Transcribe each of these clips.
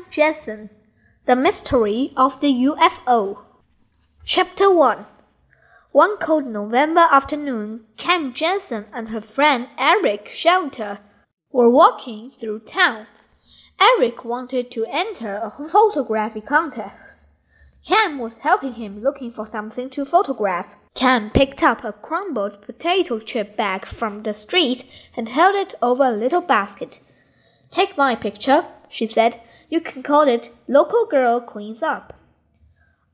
Cam Jansen The Mystery of the UFO. Chapter 1 One cold November afternoon, Cam Jansen and her friend Eric Shelton were walking through town. Eric wanted to enter a photography contest. Cam was helping him looking for something to photograph. Cam picked up a crumbled potato chip bag from the street and held it over a little basket. Take my picture, she said. You can call it Local Girl Cleans Up.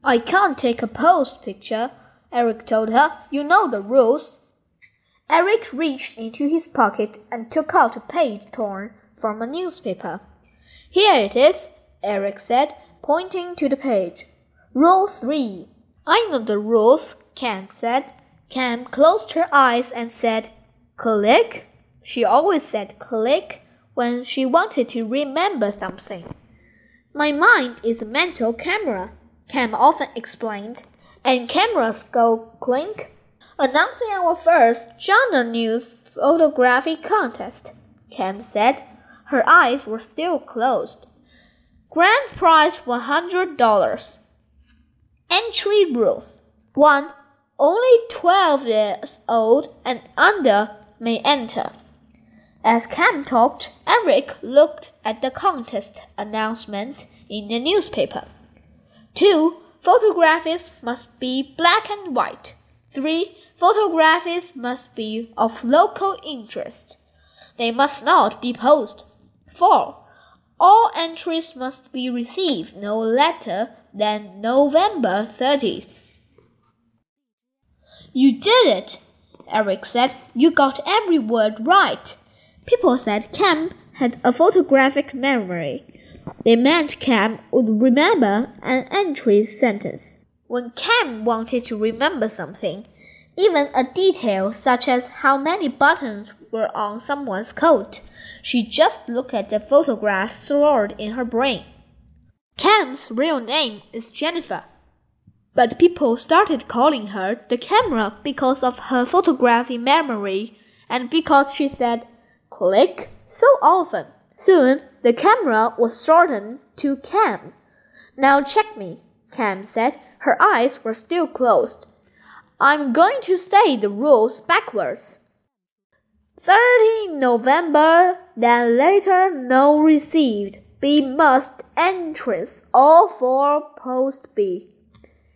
I can't take a posed picture, Eric told her. You know the rules. Eric reached into his pocket and took out a page torn from a newspaper. Here it is, Eric said, pointing to the page. Rule 3. I know the rules, Cam said. Cam closed her eyes and said, Click. She always said click when she wanted to remember something. My mind is a mental camera, Cam often explained, and cameras go clink. Announcing our first genre news photography contest, Cam said. Her eyes were still closed. Grand prize $100. Entry rules 1. Only 12 years old and under may enter. As Cam talked, Eric looked at the contest announcement in the newspaper. 2. Photographs must be black and white. 3. Photographs must be of local interest. They must not be posed. 4. All entries must be received no later than November 30th. You did it, Eric said. You got every word right. People said Cam had a photographic memory. They meant Cam would remember an entry sentence. When Cam wanted to remember something, even a detail such as how many buttons were on someone's coat, she just looked at the photograph stored in her brain. Cam's real name is Jennifer, but people started calling her the camera because of her photography memory and because she said click so often. Soon the camera was shortened to Cam. Now check me, Cam said. Her eyes were still closed. I'm going to say the rules backwards. 30 November, then later no received. B must entrance all four post B.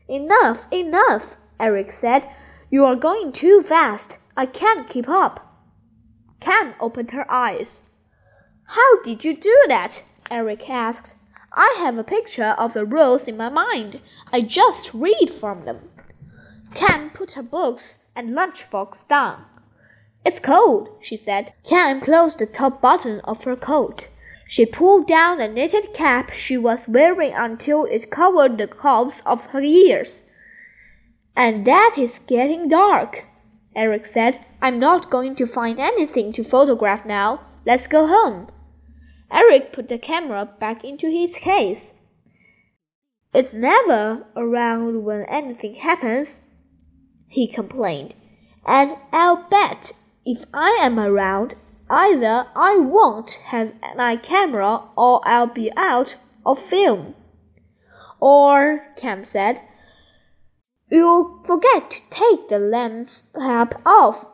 Enough, enough, Eric said. You are going too fast. I can't keep up. Cam opened her eyes. How did you do that? Eric asked. I have a picture of the rules in my mind. I just read from them. Cam put her books and lunchbox down. It's cold, she said. Cam closed the top button of her coat. She pulled down the knitted cap she was wearing until it covered the cobs of her ears. And that is getting dark, Eric said. I'm not going to find anything to photograph now. Let's go home. Eric put the camera back into his case. It's never around when anything happens, he complained. And I'll bet if I am around, Either I won't have my camera or I'll be out of film. Or, Cam said, you'll forget to take the lens cap off.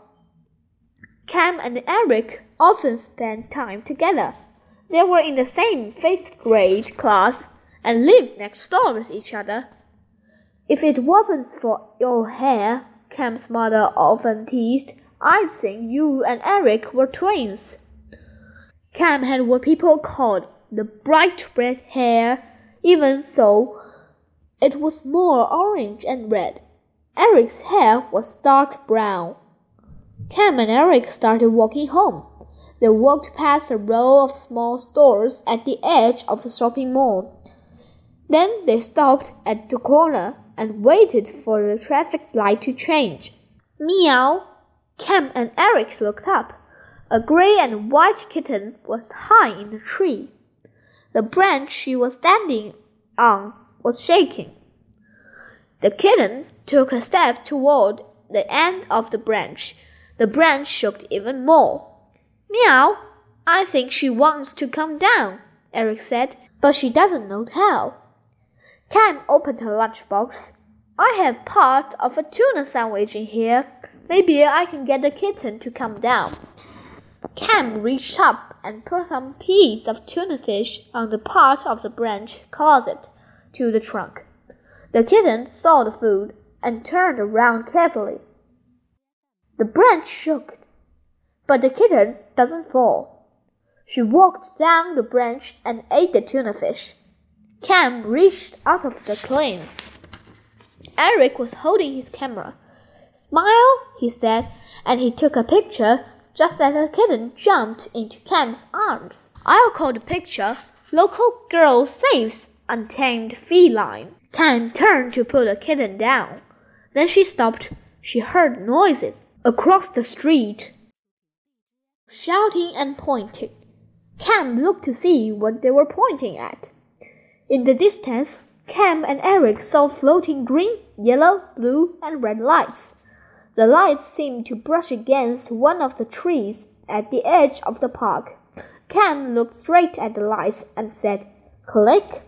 Cam and Eric often spent time together. They were in the same fifth grade class and lived next door with each other. If it wasn't for your hair, Cam's mother often teased, I'd think you and Eric were twins. Cam had what people called the bright red hair, even though it was more orange and red. Eric's hair was dark brown. Cam and Eric started walking home. They walked past a row of small stores at the edge of a shopping mall. Then they stopped at the corner and waited for the traffic light to change. Meow, Cam and Eric looked up. A gray and white kitten was high in the tree. The branch she was standing on was shaking. The kitten took a step toward the end of the branch. The branch shook even more. Meow! I think she wants to come down, Eric said. but she doesn't know how. Cam opened her lunchbox. I have part of a tuna sandwich in here. Maybe I can get the kitten to come down. Cam reached up and put some piece of tuna fish on the part of the branch closet to the trunk. The kitten saw the food and turned around carefully. The branch shook, but the kitten doesn't fall. She walked down the branch and ate the tuna fish. Cam reached out of the claim. Eric was holding his camera. Smile, he said, and he took a picture just as the kitten jumped into Cam's arms. I'll call the picture Local Girl Saves Untamed Feline. Cam turned to put the kitten down. Then she stopped. She heard noises across the street, shouting and pointing. Cam looked to see what they were pointing at. In the distance, Cam and Eric saw floating green, yellow, blue, and red lights. The lights seemed to brush against one of the trees at the edge of the park. Cam looked straight at the lights and said, Click.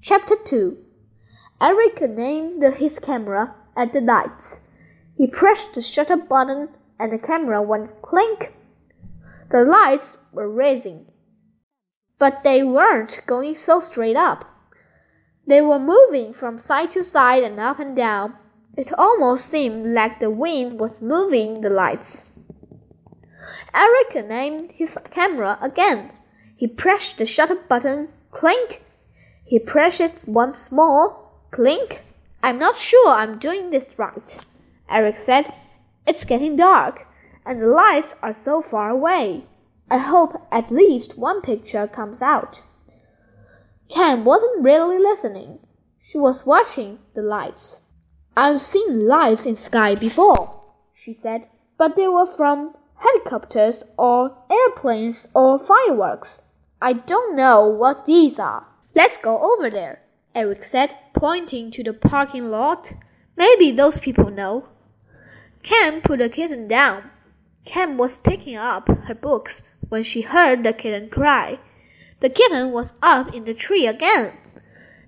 Chapter 2 Eric aimed his camera at the lights. He pressed the shutter button and the camera went clink. The lights were raising but they weren't going so straight up. They were moving from side to side and up and down. It almost seemed like the wind was moving the lights. Eric aimed his camera again. He pressed the shutter button, clink. He pressed it once more, clink. I'm not sure I'm doing this right, Eric said. It's getting dark, and the lights are so far away. I hope at least one picture comes out. Cam wasn't really listening. She was watching the lights. I've seen lights in sky before, she said, but they were from helicopters or airplanes or fireworks. I don't know what these are. Let's go over there, Eric said, pointing to the parking lot. Maybe those people know. Cam put the kitten down. Cam was picking up her books when she heard the kitten cry. The kitten was up in the tree again.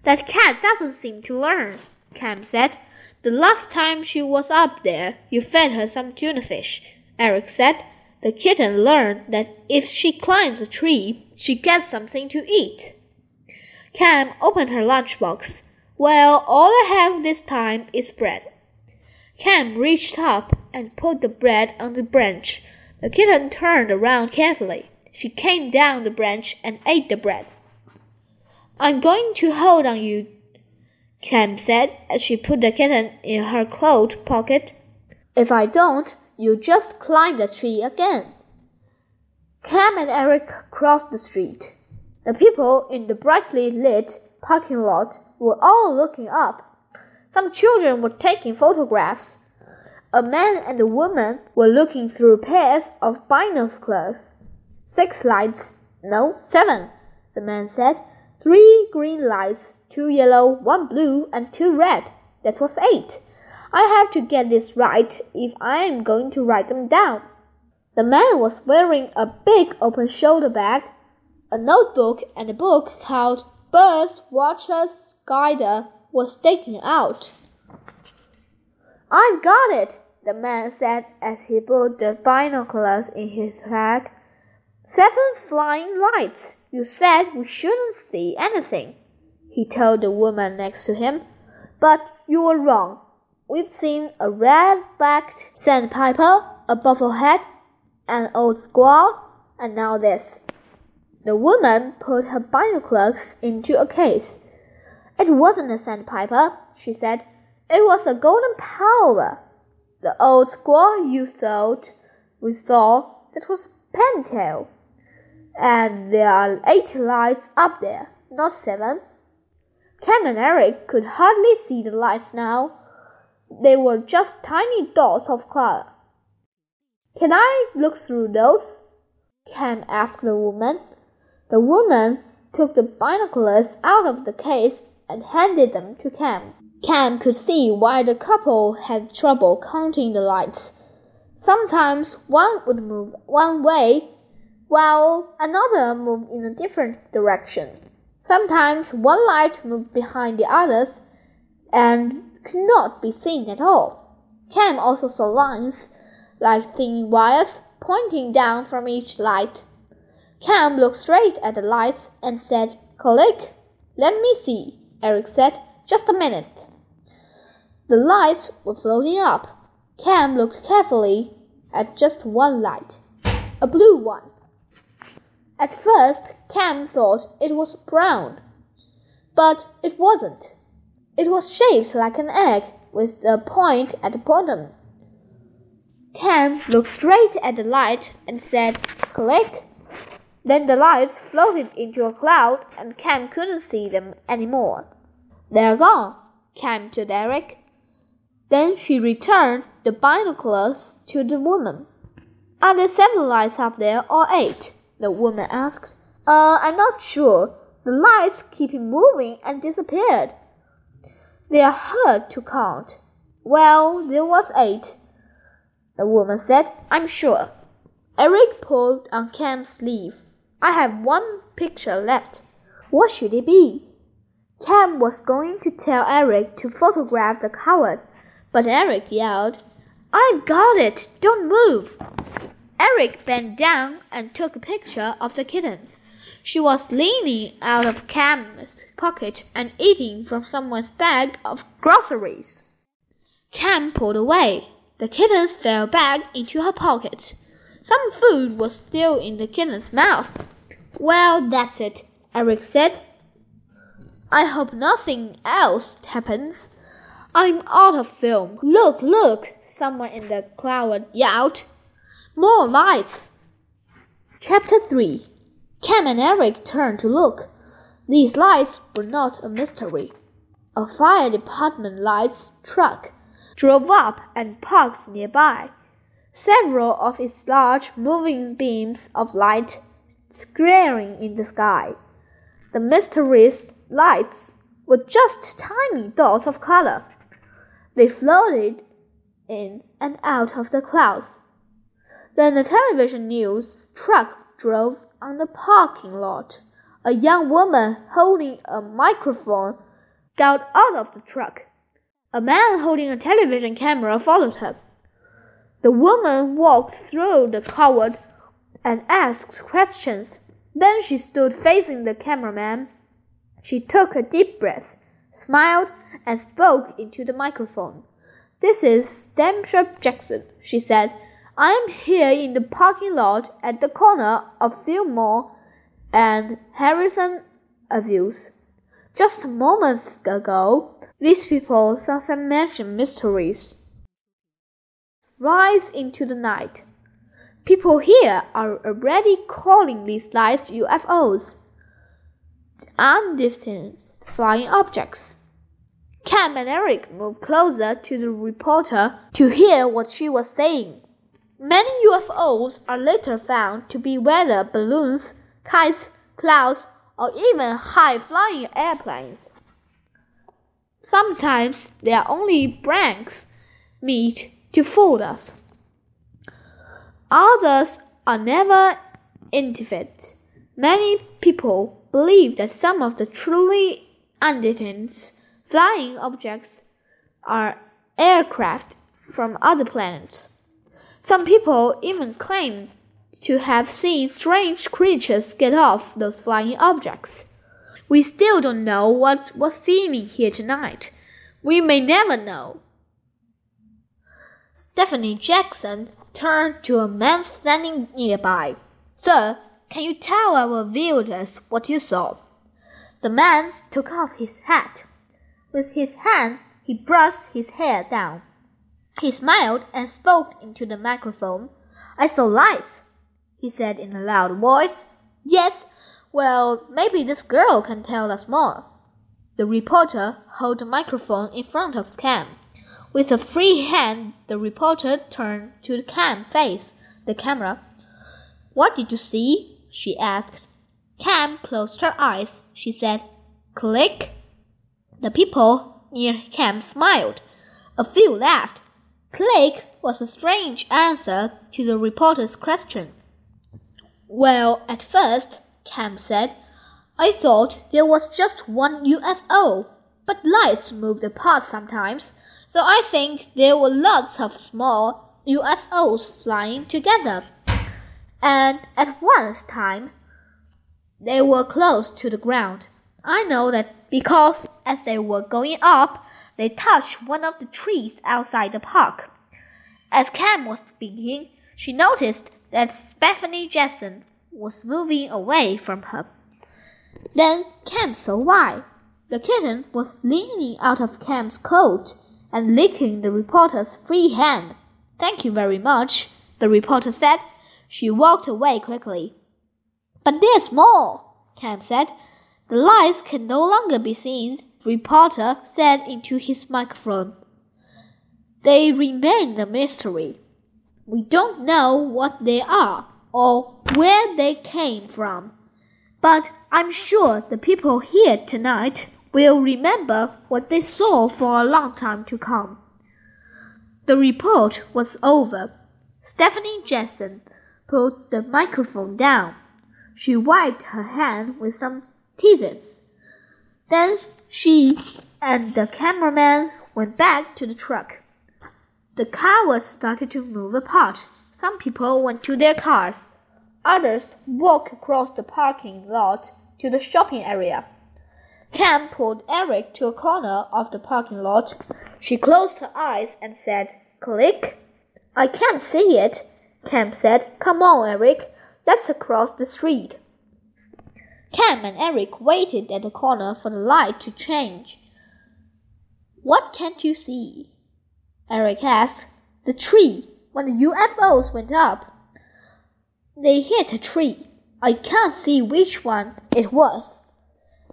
That cat doesn't seem to learn, Cam said. The last time she was up there, you fed her some tuna fish. Eric said. The kitten learned that if she climbs a tree, she gets something to eat. Cam opened her lunchbox. Well, all I have this time is bread. Cam reached up and put the bread on the branch. The kitten turned around carefully. She came down the branch and ate the bread. I'm going to hold on you, Cam said as she put the kitten in her coat pocket. If I don't, you just climb the tree again. Cam and Eric crossed the street. The people in the brightly lit parking lot were all looking up. Some children were taking photographs. A man and a woman were looking through pairs of binoculars. Six lights. No, seven, the man said. Three green lights, two yellow, one blue, and two red. That was eight. I have to get this right if I am going to write them down. The man was wearing a big open shoulder bag, a notebook, and a book called Birds Watcher's Guide was sticking out. I've got it, the man said as he put the binoculars in his bag. Seven flying lights. You said we shouldn't see anything, he told the woman next to him. But you were wrong. We've seen a red-backed sandpiper, a bufflehead, an oldsquaw, and now this. The woman put her binoculars into a case. It wasn't a sandpiper, she said. It was a golden plover. The oldsquaw you thought we saw, that was Pintail. And there are eight lights up there, not seven. Cam and Eric could hardly see the lights now. They were just tiny dots of color. Can I look through those? Cam asked the woman. The woman took the binoculars out of the case and handed them to Cam. Cam could see why the couple had trouble counting the lights. Sometimes one would move one way while another moved in a different direction. Sometimes one light moved behind the others and could not be seen at all. Cam also saw lines, like thin wires, pointing down from each light. Cam looked straight at the lights and said, Click. Let me see, Eric said. Just a minute. The lights were floating up. Cam looked carefully at just one light, a blue one. At first, Cam thought it was brown, but it wasn't. It was shaped like an egg with a point at the bottom. Cam looked straight at the light and said, Click. Then the lights floated into a cloud and Cam couldn't see them anymore. They're gone, Cam told Eric. Then she returned the binoculars to the woman. Are there seven lights up there or eight? the woman asked. Uh, I'm not sure. The lights keep moving and disappeared. They are hard to count. Well, there was eight. The woman said, I'm sure. Eric pulled on Cam's sleeve. I have one picture left. What should it be? Cam was going to tell Eric to photograph the coward, but Eric yelled, I've got it! Don't move! Eric bent down and took a picture of the kitten. She was leaning out of Cam's pocket and eating from someone's bag of groceries. Cam pulled away. The kitten fell back into her pocket. Some food was still in the kitten's mouth. Well, that's it, Eric said. I hope nothing else happens. I'm out of film. Look, look, someone in the crowd yelled. More lights. Chapter 3 Cam and Eric turned to look. These lights were not a mystery. A fire department lights truck drove up and parked nearby. Several of its large moving beams of light glaring in the sky. The mysterious lights were just tiny dots of color. They floated in and out of the clouds. Then the television news truck drove on the parking lot. A young woman holding a microphone got out of the truck. A man holding a television camera followed her. The woman walked through the crowd and asked questions. Then she stood facing the cameraman. She took a deep breath, smiled, and spoke into the microphone. This is Stephanie Jackson, she said. I'm here in the parking lot at the corner of Fillmore and Harrison Avenues. Just moments ago, these people saw some mansion mysteries rise into the night. People here are already calling these lights UFOs, undistant flying objects. Cam and Eric moved closer to the reporter to hear what she was saying. Many UFOs are later found to be weather balloons, kites, clouds, or even high flying airplanes. Sometimes they are only pranks meant to fool us. Others are never intimate. Many people believe that some of the truly undetected flying objects are aircraft from other planets. Some people even claim to have seen strange creatures get off those flying objects. We still don't know what was seen here tonight. We may never know. Stephanie Jackson turned to a man standing nearby. Sir, can you tell our viewers what you saw? The man took off his hat. With his hand, he brushed his hair down. He smiled and spoke into the microphone. I saw lights, he said in a loud voice. Yes, well, maybe this girl can tell us more. The reporter held the microphone in front of Cam. With a free hand, the reporter turned to the Cam face the camera. What did you see? She asked. Cam closed her eyes. She said, Click. The people near Cam smiled. A few laughed. Click was a strange answer to the reporter's question. Well, at first, Cam said, I thought there was just one UFO, but lights moved apart sometimes, so I think there were lots of small UFOs flying together. And at one time, they were close to the ground. I know that because as they were going up, they touched one of the trees outside the park. As Cam was speaking, she noticed that Stephanie Jackson was moving away from her. Then Cam saw why. The kitten was leaning out of Cam's coat and licking the reporter's free hand. Thank you very much, the reporter said. She walked away quickly. But there's more, Cam said. The lights can no longer be seen, the reporter said into his microphone. They remain a mystery. We don't know what they are or where they came from, but I'm sure the people here tonight will remember what they saw for a long time to come. The report was over. Stephanie Jackson put the microphone down. She wiped her hand with some tissues. Then she and the cameraman went back to the truck. The cars started to move apart. Some people went to their cars. Others walked across the parking lot to the shopping area. Cam pulled Eric to a corner of the parking lot. She closed her eyes and said, Click. I can't see it. Cam said, Come on, Eric. Let's cross the street. Cam and Eric waited at the corner for the light to change. What can't you see? Eric asked. The tree. When the UFOs went up, they hit a tree. I can't see which one it was.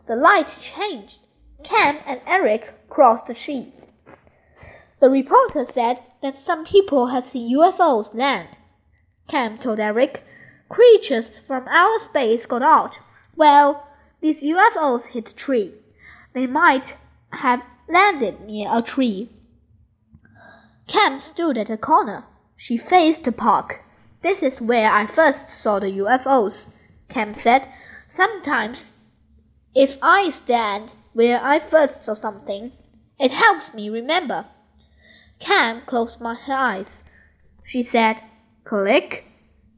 The light changed. Cam and Eric crossed the street. The reporter said that some people had seen UFOs land. Cam told Eric, creatures from outer space got out. Well, these UFOs hit a tree. They might have landed near a tree. Cam stood at a corner. She faced the park. This is where I first saw the UFOs, Cam said. Sometimes, if I stand where I first saw something, it helps me remember. Cam closed my eyes. She said, Click.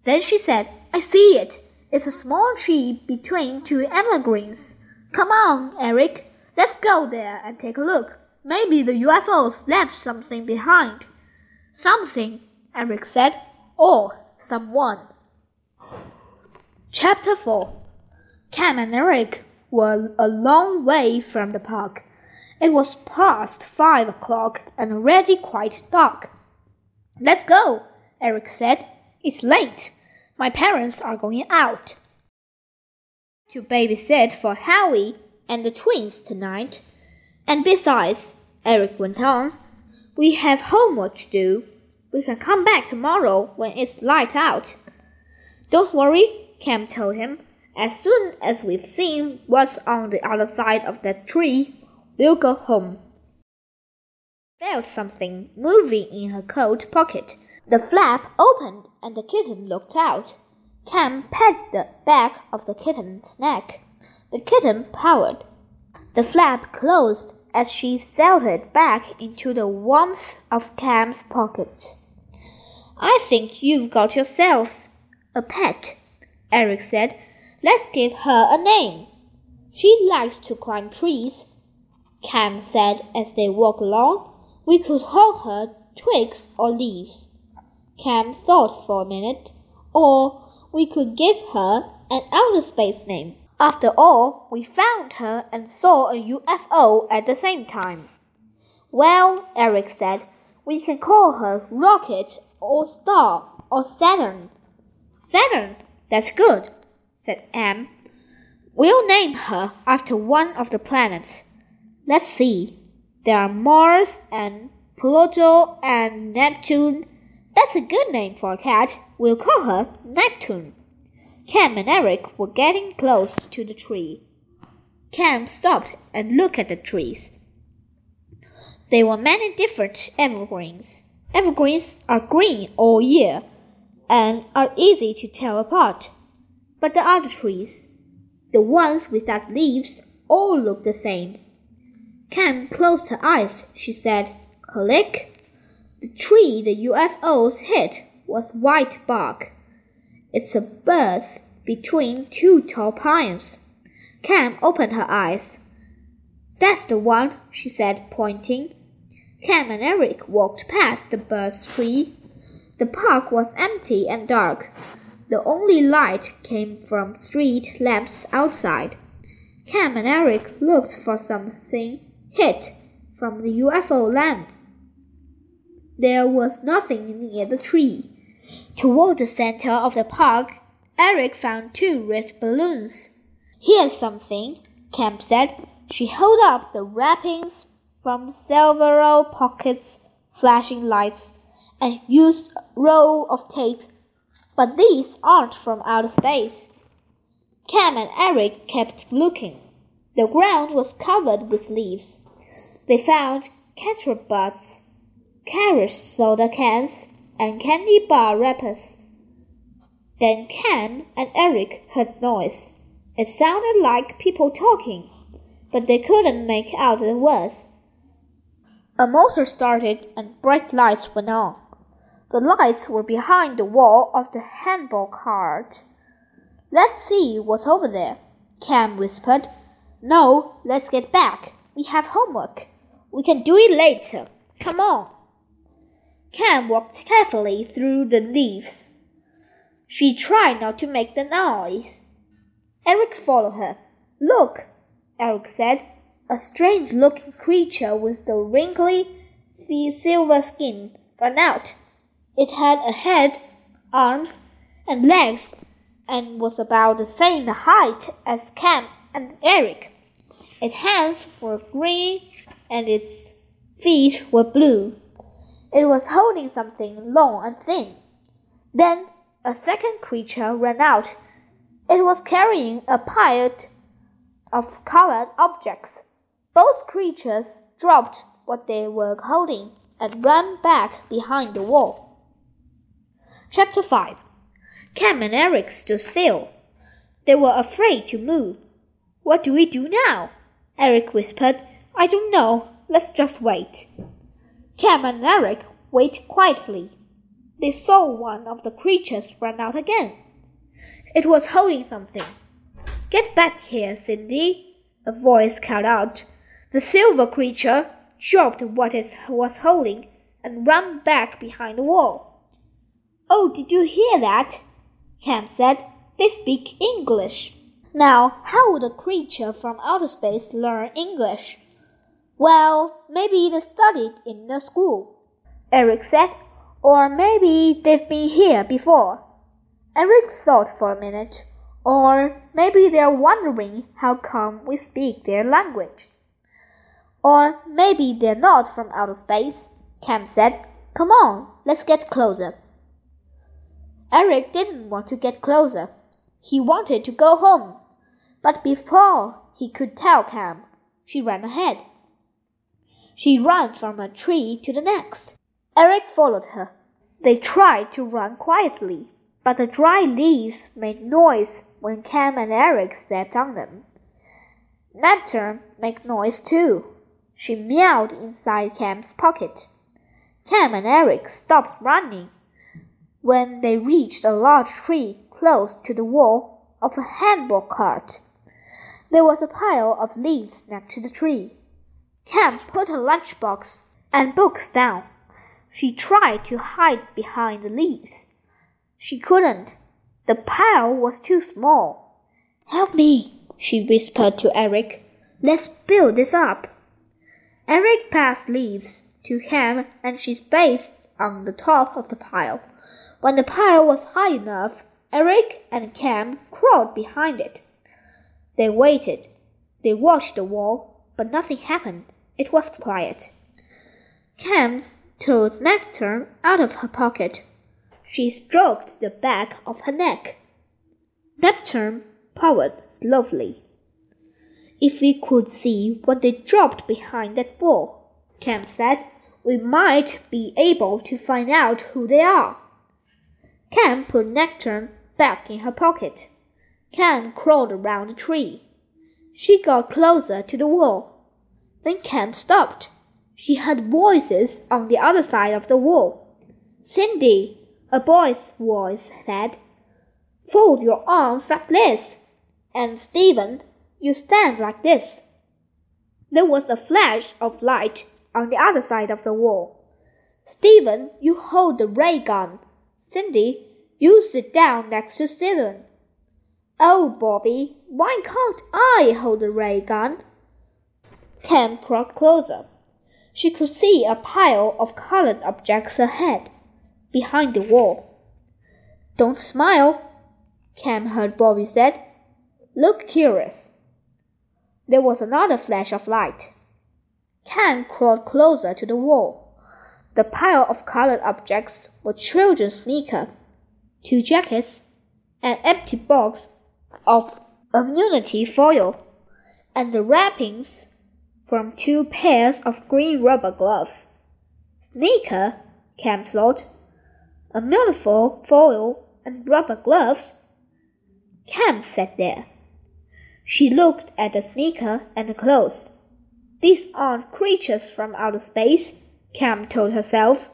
Then she said, I see it. It's a small tree between two evergreens. Come on, Eric. Let's go there and take a look. Maybe the UFOs left something behind. Something, Eric said, or someone. Chapter 4 Cam and Eric were a long way from the park. It was past five o'clock and already quite dark. Let's go, Eric said. It's late. My parents are going out to babysit for Howie and the twins tonight. And besides, Eric went on, we have homework to do. We can come back tomorrow when it's light out. Don't worry, Cam told him. As soon as we've seen what's on the other side of that tree, we'll go home. Felt something moving in her coat pocket. The flap opened and the kitten looked out. Cam pet the back of the kitten's neck. The kitten purred. The flap closed as she settled back into the warmth of Cam's pocket. I think you've got yourselves a pet, Eric said. Let's give her a name. She likes to climb trees, Cam said as they walked along. We could hold her twigs or leaves. Cam thought for a minute. Or we could give her an outer space name. After all, we found her and saw a UFO at the same time. Well, Eric said, we can call her Rocket or Star or Saturn. Saturn, that's good, said Em. We'll name her after one of the planets. Let's see. There are Mars and Pluto and Neptune that's a good name for a cat. We'll call her Neptune. Cam and Eric were getting close to the tree. Cam stopped and looked at the trees. There were many different evergreens. Evergreens are green all year and are easy to tell apart. But the other trees, The ones without leaves all look the same. Cam closed her eyes. She said, Click. The tree the UFOs hit was white bark. It's a berth between two tall pines. Cam opened her eyes. That's the one, she said, pointing. Cam and Eric walked past the birch tree. The park was empty and dark. The only light came from street lamps outside. Cam and Eric looked for something hit from the UFO lamp. There was nothing near the tree. Toward the center of the park, Eric found two red balloons. Here's something, Cam said. She held up the wrappings from several pockets, flashing lights, and used a roll of tape. But these aren't from outer space. Cam and Eric kept looking. The ground was covered with leaves. They found ketchup butts, carrot soda cans, and candy bar wrappers. Then Cam and Eric heard noise. It sounded like people talking, but they couldn't make out the words. A motor started and bright lights went on. The lights were behind the wall of the handball court. Let's see what's over there, Cam whispered. No, let's get back. We have homework. We can do it later. Come on. Cam walked carefully through the leaves. She tried not to make the noise. Eric followed her. Look, Eric said. A strange looking creature with the wrinkly silver skin ran out. It had a head, arms, and legs, and was about the same height as Cam and Eric. Its hands were green and its feet were blue. It was holding something long and thin. Then a second creature ran out. It was carrying a pile of colored objects. Both creatures dropped what they were holding and ran back behind the wall. Chapter 5 Cam and Eric stood still. They were afraid to move. What do we do now? Eric whispered. I don't know. Let's just wait. Cam and Eric waited quietly. They saw one of the creatures run out again. It was holding something. Get back here, Cindy, a voice called out. The silver creature dropped what it was holding and ran back behind the wall. Oh, did you hear that? Cam said. They speak English. Now, how would a creature from outer space learn English? Well, maybe they studied in the school, Eric said, or maybe they've been here before. Eric thought for a minute, or maybe they're wondering how come we speak their language. Or maybe they're not from outer space, Cam said. Come on, let's get closer. Eric didn't want to get closer. He wanted to go home. But before he could tell Cam, she ran ahead. She ran from a tree to the next. Eric followed her. They tried to run quietly, but the dry leaves made noise when Cam and Eric stepped on them. Neptune made noise too. She meowed inside Cam's pocket. Cam and Eric stopped running when they reached a large tree close to the wall of a handball court. There was a pile of leaves next to the tree. Cam put her lunchbox and books down. She tried to hide behind the leaves. She couldn't. The pile was too small. Help me, she whispered to Eric. Let's build this up. Eric passed leaves to Cam and she spaced on the top of the pile. When the pile was high enough, Eric and Cam crawled behind it. They waited. They watched the wall, but nothing happened. It was quiet. Cam took Neptune out of her pocket. She stroked the back of her neck. Neptune powered slowly. If we could see what they dropped behind that wall, Cam said, we might be able to find out who they are. Cam put Neptune back in her pocket. Cam crawled around the tree. She got closer to the wall. Then Cam stopped. She heard voices on the other side of the wall. Cindy, a boy's voice said, Fold your arms like this. And Stephen, you stand like this. There was a flash of light on the other side of the wall. Stephen, you hold the ray gun. Cindy, you sit down next to Stephen. Oh, Bobby, why can't I hold the ray gun? Cam crawled closer. She could see a pile of colored objects ahead, behind the wall. Don't smile, Cam heard Bobby said. Look curious. There was another flash of light. Cam crawled closer to the wall. The pile of colored objects were children's sneakers, two jackets, an empty box of aluminum foil, and the wrappings from two pairs of green rubber gloves. Sneaker, Cam thought. Aluminum foil and rubber gloves. Cam sat there. She looked at the sneaker and the clothes. These aren't creatures from outer space, Cam told herself.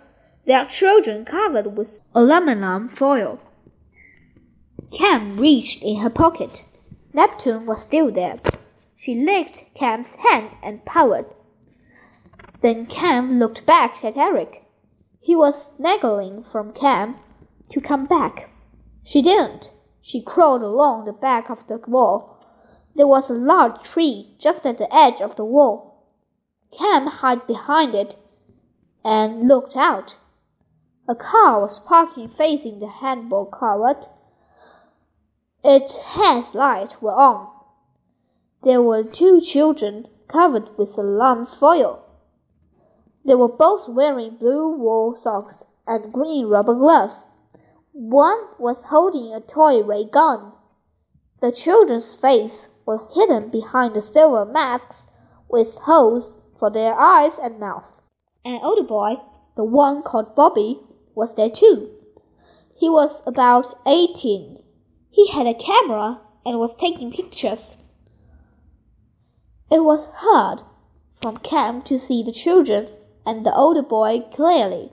They are children covered with aluminum foil. Cam reached in her pocket. Neptune was still there. She licked Cam's hand and powered. Then Cam looked back at Eric. He was snuggling from Cam to come back. She didn't. She crawled along the back of the wall. There was a large tree just at the edge of the wall. Cam hid behind it and looked out. A car was parking facing the handball court. Its headlights were on. There were two children covered with alarms foil. They were both wearing blue wool socks and green rubber gloves. One was holding a toy ray gun. The children's faces were hidden behind the silver masks with holes for their eyes and mouths. An older boy, the one called Bobby, was there too. He was about eighteen. He had a camera and was taking pictures. It was hard from Cam to see the children and the older boy clearly.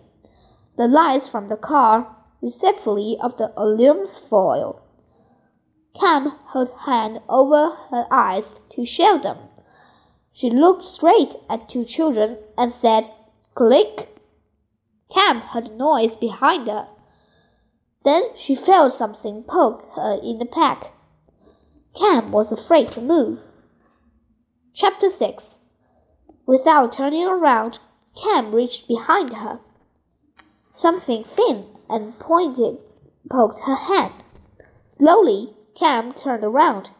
The lights from the car respectfully of the aluminum foil. Cam held hand over her eyes to shield them. She looked straight at two children and said, Click. Cam heard a noise behind her. Then she felt something poke her in the back. Cam was afraid to move. Chapter 6 Without turning around, Cam reached behind her. Something thin and pointed poked her hand. Slowly, Cam turned around.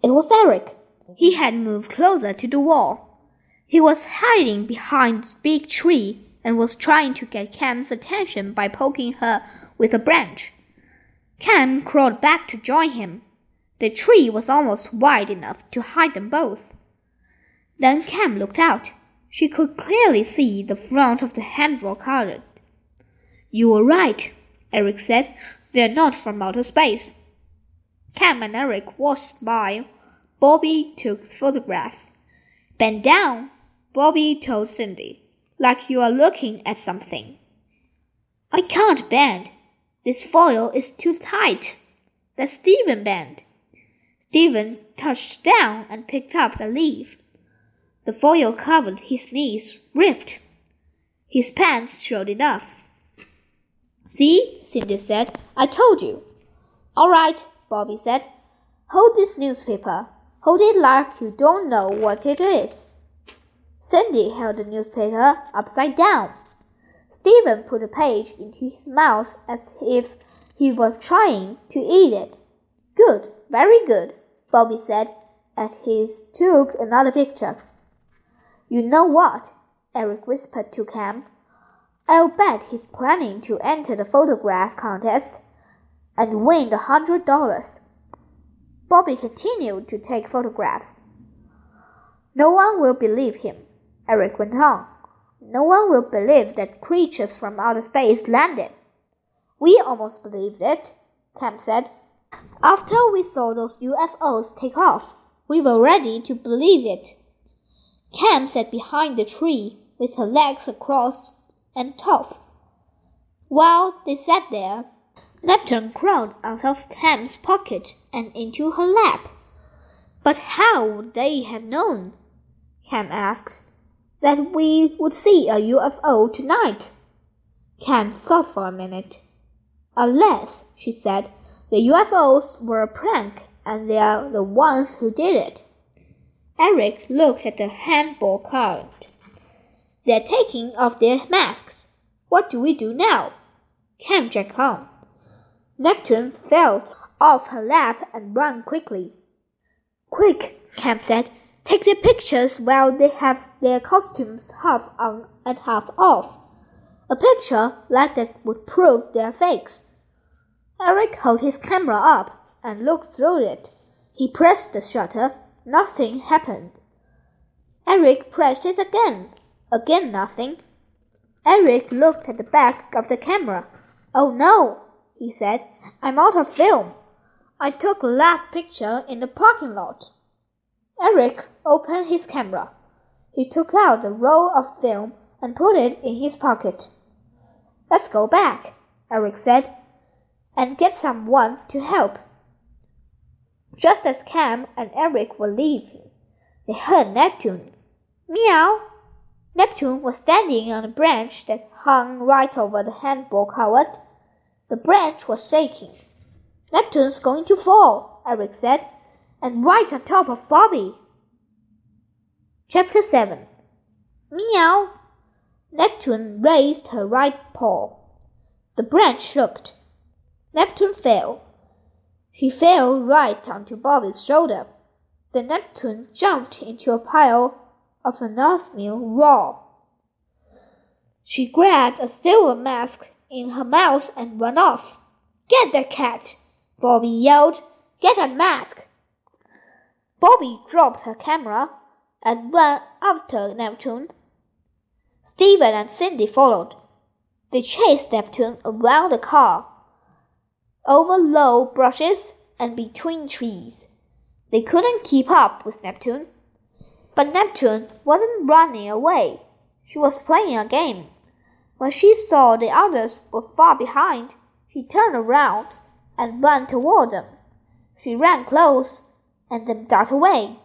It was Eric. He had moved closer to the wall. He was hiding behind a big tree and was trying to get Cam's attention by poking her with a branch. Cam crawled back to join him. The tree was almost wide enough to hide them both. Then Cam looked out. She could clearly see the front of the handball court. You were right, Eric said. They're not from outer space. Cam and Eric watched by. Bobby took photographs. Bend down, Bobby told Cindy, like you are looking at something. I can't bend. This foil is too tight. Let Stephen bend. Stephen touched down and picked up the leaf. The foil covered his knees, ripped. His pants showed enough. See, Cindy said. I told you. All right, Bobby said. Hold this newspaper. Hold it like you don't know what it is. Cindy held the newspaper upside down. Stephen put a page into his mouth as if he was trying to eat it. Good, very good, Bobby said as he took another picture. You know what? Eric whispered to Cam. I'll bet he's planning to enter the photograph contest and win the hundred dollars. Bobby continued to take photographs. No one will believe him, Eric went on. No one will believe that creatures from outer space landed. We almost believed it, Cam said. After we saw those UFOs take off, we were ready to believe it. Cam sat behind the tree with her legs across and top. While they sat there, Neptune crawled out of Cam's pocket and into her lap. But how would they have known? Cam asked. That we would see a UFO tonight. Cam thought for a minute. Unless, she said, the UFOs were a prank and they are the ones who did it. Eric looked at the handball court. They're taking off their masks. What do we do now? Cam dragged on. Neptune fell off her lap and ran quickly. Quick, Cam said. Take their pictures while they have their costumes half on and half off. A picture like that would prove they're fakes. Eric held his camera up and looked through it. He pressed the shutter. Nothing happened. Eric pressed it again. Again nothing. Eric looked at the back of the camera. Oh no, he said. I'm out of film. I took a last picture in the parking lot. Eric opened his camera. He took out a roll of film and put it in his pocket. Let's go back, Eric said, and get someone to help. Just as Cam and Eric were leaving, they heard Neptune. Meow! Neptune was standing on a branch that hung right over the handball court. The branch was shaking. Neptune's going to fall, Eric said, and right on top of Bobby. Chapter 7 Meow! Neptune raised her right paw. The branch shook. Neptune fell. She fell right onto Bobby's shoulder. Then Neptune jumped into a pile of an oatmeal raw. She grabbed a silver mask in her mouth and ran off. Get that cat! Bobby yelled. Get that mask! Bobby dropped her camera and ran after Neptune. Stephen and Cindy followed. They chased Neptune around the car, over low bushes and between trees. They couldn't keep up with Neptune. But Neptune wasn't running away. She was playing a game. When she saw the others were far behind, she turned around and ran toward them. She ran close and then darted away.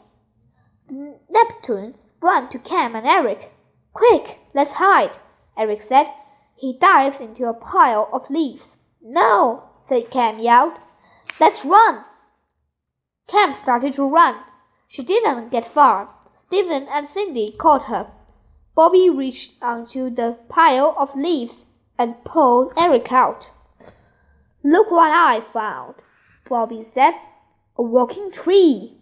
Neptune ran to Cam and Eric. Quick, let's hide, Eric said. He dives into a pile of leaves. No, said Cam yelled. Let's run. Cam started to run. She didn't get far. Stephen and Cindy caught her. Bobby reached onto the pile of leaves and pulled Eric out. Look what I found, Bobby said. A walking tree.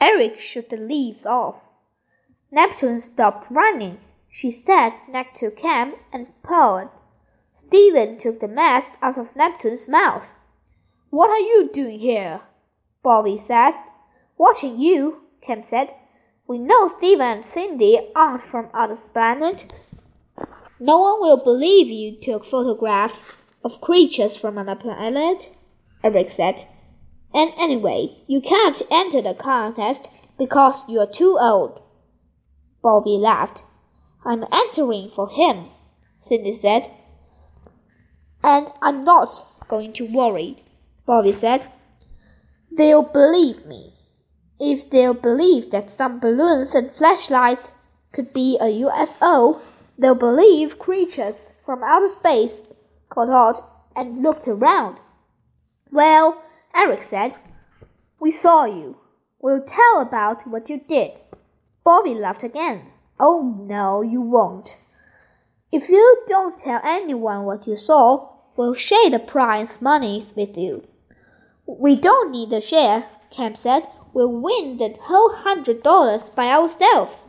Eric shook the leaves off. Neptune stopped running. She sat next to Cam and purred. Steven took the mask out of Neptune's mouth. What are you doing here? Bobby said. Watching you, Cam said. We know Stephen and Cindy aren't from other planet. No one will believe you took photographs of creatures from another planet, Eric said. And anyway, you can't enter the contest because you're too old. Bobby laughed. I'm entering for him, Cindy said. And I'm not going to worry, Bobby said. They'll believe me. If they'll believe that some balloons and flashlights could be a UFO, they'll believe creatures from outer space got out and looked around. Well, Eric said, We saw you. We'll tell about what you did. Bobby laughed again. Oh, no, you won't. If you don't tell anyone what you saw, we'll share the prize monies with you. We don't need the share, Cam said. We'll win the whole hundred dollars by ourselves.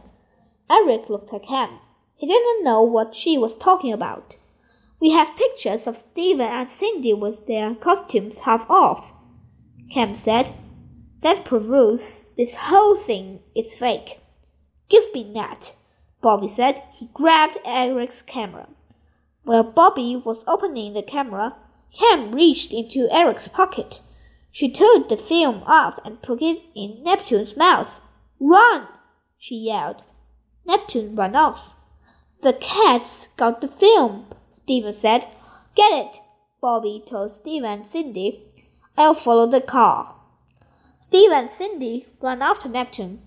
Eric looked at Cam. He didn't know what she was talking about. We have pictures of Steven and Cindy with their costumes half off, Cam said. That proves this whole thing is fake. Give me that, Bobby said. He grabbed Eric's camera. While Bobby was opening the camera, Cam reached into Eric's pocket. She took the film off and put it in Neptune's mouth. Run! she yelled. Neptune ran off. The cats got the film, Stephen said. Get it, Bobby told Steve and Cindy. I'll follow the car. Steve and Cindy ran after Neptune.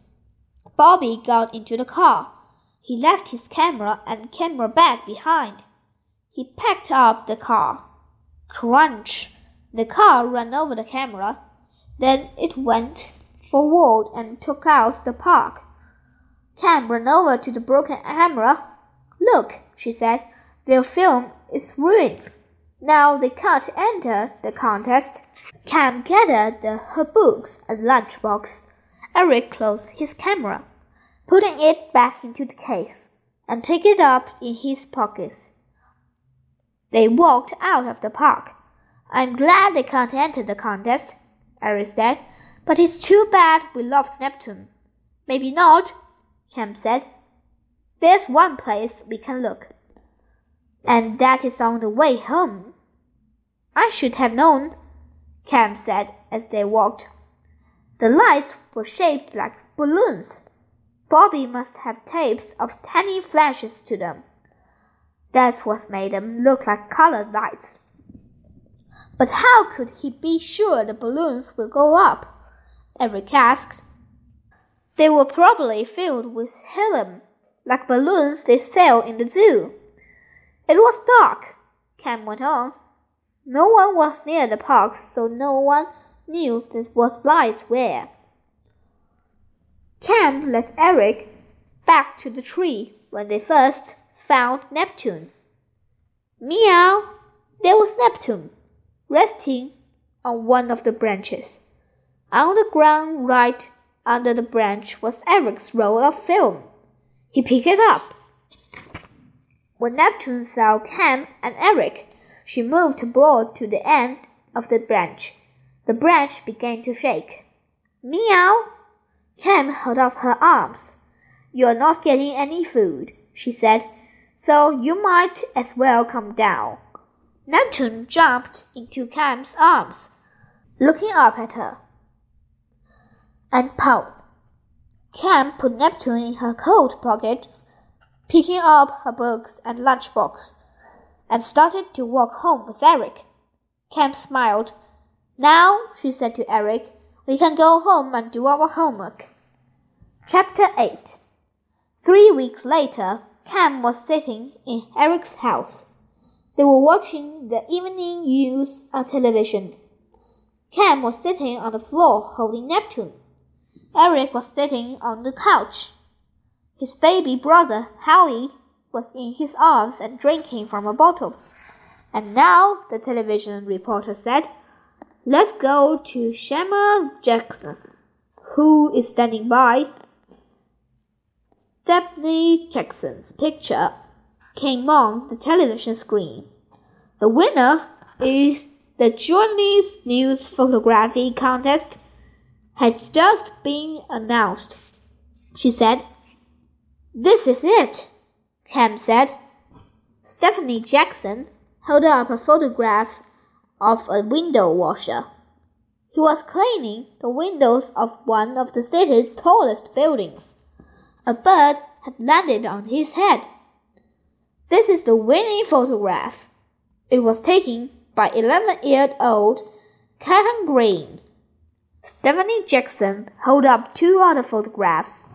Bobby got into the car. He left his camera and camera bag behind. He packed up the car. Crunch! The car ran over the camera. Then it went forward and took out the park. Cam ran over to the broken camera. Look, she said, their film is ruined. Now they can't enter the contest. Cam gathered the, her books and lunchbox. Eric closed his camera, putting it back into the case, and picked it up in his pockets. They walked out of the park. I'm glad they can't enter the contest, Eric said, but it's too bad we lost Neptune. Maybe not, Cam said. There's one place we can look and that is on the way home. I should have known, Cam said as they walked. The lights were shaped like balloons. Bobby must have tapes of tiny flashes to them. That's what made them look like colored lights. But how could he be sure the balloons will go up? Eric asked. They were probably filled with helium, like balloons they sell in the zoo. It was dark, Cam went on. No one was near the park, so no one knew that was lights where. Cam led Eric back to the tree when they first found Neptune. Meow! There was Neptune, resting on one of the branches. On the ground right under the branch was Eric's roll of film. He picked it up. When Neptune saw Cam and Eric, she moved broad to the end of the branch. The branch began to shake. Meow! Cam held up her arms. You're not getting any food, she said, so you might as well come down. Neptune jumped into Cam's arms, looking up at her, and pouted. Cam put Neptune in her coat pocket picking up her books and lunchbox, and started to walk home with Eric. Cam smiled. Now, she said to Eric, we can go home and do our homework. Chapter 8 Three weeks later, Cam was sitting in Eric's house. They were watching the evening news on television. Cam was sitting on the floor holding Neptune. Eric was sitting on the couch. His baby brother, Howie, was in his arms and drinking from a bottle. And now, the television reporter said, Let's go to Samuel Jackson, who is standing by. Stephanie Jackson's picture came on the television screen. The winner is the Journey's News Photography Contest had just been announced. She said, this is it, Cam said. Stephanie Jackson held up a photograph of a window washer. He was cleaning the windows of one of the city's tallest buildings. A bird had landed on his head. This is the winning photograph. It was taken by 11 year old Karen Green. Stephanie Jackson held up two other photographs.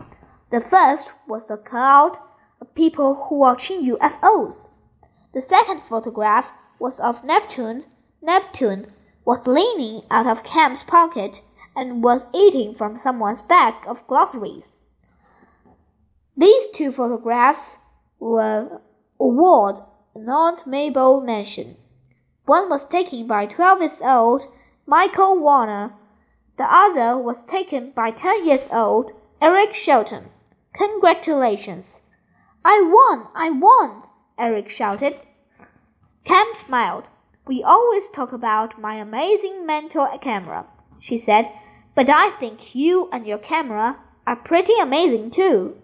The first was a crowd of people who watching UFOs. The second photograph was of Neptune. Neptune was leaning out of Cam's pocket and was eating from someone's bag of groceries. These two photographs were awarded an honorable mention. One was taken by 12 years old Michael Warner. The other was taken by 10 years old Eric Shelton. Congratulations! I won! I won! Eric shouted. Cam smiled. We always talk about my amazing mental camera, she said, but I think you and your camera are pretty amazing too.